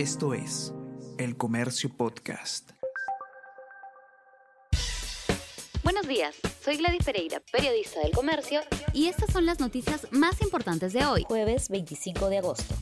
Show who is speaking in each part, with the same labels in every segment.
Speaker 1: Esto es El Comercio Podcast.
Speaker 2: Buenos días, soy Gladys Pereira, periodista del Comercio, y estas son las noticias más importantes de hoy,
Speaker 3: jueves 25 de agosto.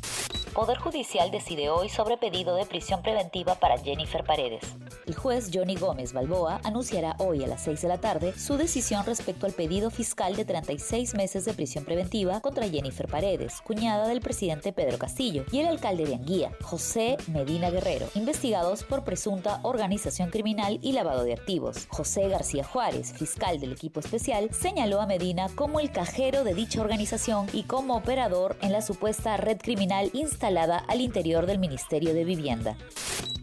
Speaker 3: Poder Judicial decide hoy sobre pedido de prisión preventiva para Jennifer Paredes. El juez Johnny Gómez Balboa anunciará hoy a las 6 de la tarde su decisión respecto al pedido fiscal de 36 meses de prisión preventiva contra Jennifer Paredes, cuñada del presidente Pedro Castillo, y el alcalde de Anguía, José Medina Guerrero, investigados por presunta organización criminal y lavado de activos. José García Juárez, fiscal del equipo especial, señaló a Medina como el cajero de dicha organización y como operador en la supuesta red criminal instalada al interior del Ministerio de Vivienda.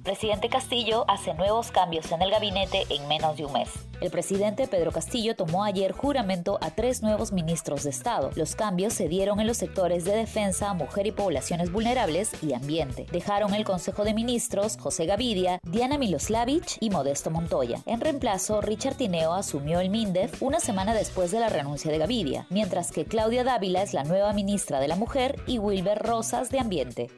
Speaker 3: Presidente Castillo hace nuevos cambios en el gabinete en menos de un mes. El presidente Pedro Castillo tomó ayer juramento a tres nuevos ministros de Estado. Los cambios se dieron en los sectores de defensa, mujer y poblaciones vulnerables y ambiente. Dejaron el Consejo de Ministros José Gavidia, Diana Miloslavich y Modesto Montoya. En reemplazo, Richard Tineo asumió el MINDEF una semana después de la renuncia de Gavidia, mientras que Claudia Dávila es la nueva ministra de la Mujer y Wilber Rosas de Ambiente.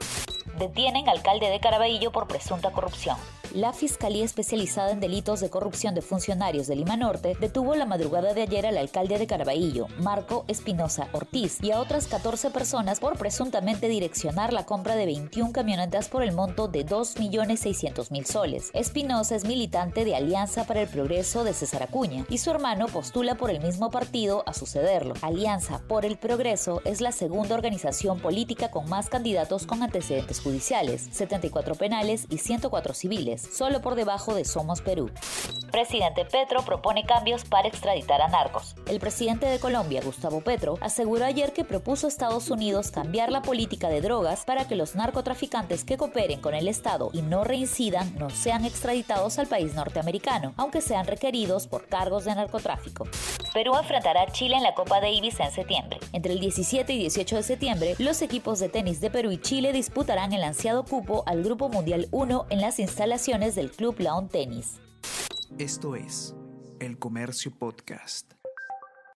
Speaker 3: Detienen alcalde de Caraballo por presunta corrupción. La Fiscalía Especializada en Delitos de Corrupción de Funcionarios de Lima Norte detuvo la madrugada de ayer al alcalde de Caraballo, Marco Espinosa Ortiz, y a otras 14 personas por presuntamente direccionar la compra de 21 camionetas por el monto de 2.600.000 soles. Espinosa es militante de Alianza para el Progreso de César Acuña y su hermano postula por el mismo partido a sucederlo. Alianza por el Progreso es la segunda organización política con más candidatos con antecedentes judiciales, 74 penales y 104 civiles solo por debajo de Somos Perú. Presidente Petro propone cambios para extraditar a narcos. El presidente de Colombia, Gustavo Petro, aseguró ayer que propuso a Estados Unidos cambiar la política de drogas para que los narcotraficantes que cooperen con el Estado y no reincidan no sean extraditados al país norteamericano, aunque sean requeridos por cargos de narcotráfico. Perú enfrentará a Chile en la Copa Davis en septiembre. Entre el 17 y 18 de septiembre, los equipos de tenis de Perú y Chile disputarán el ansiado cupo al Grupo Mundial 1 en las instalaciones del Club Lawn Tennis.
Speaker 1: Esto es El Comercio Podcast.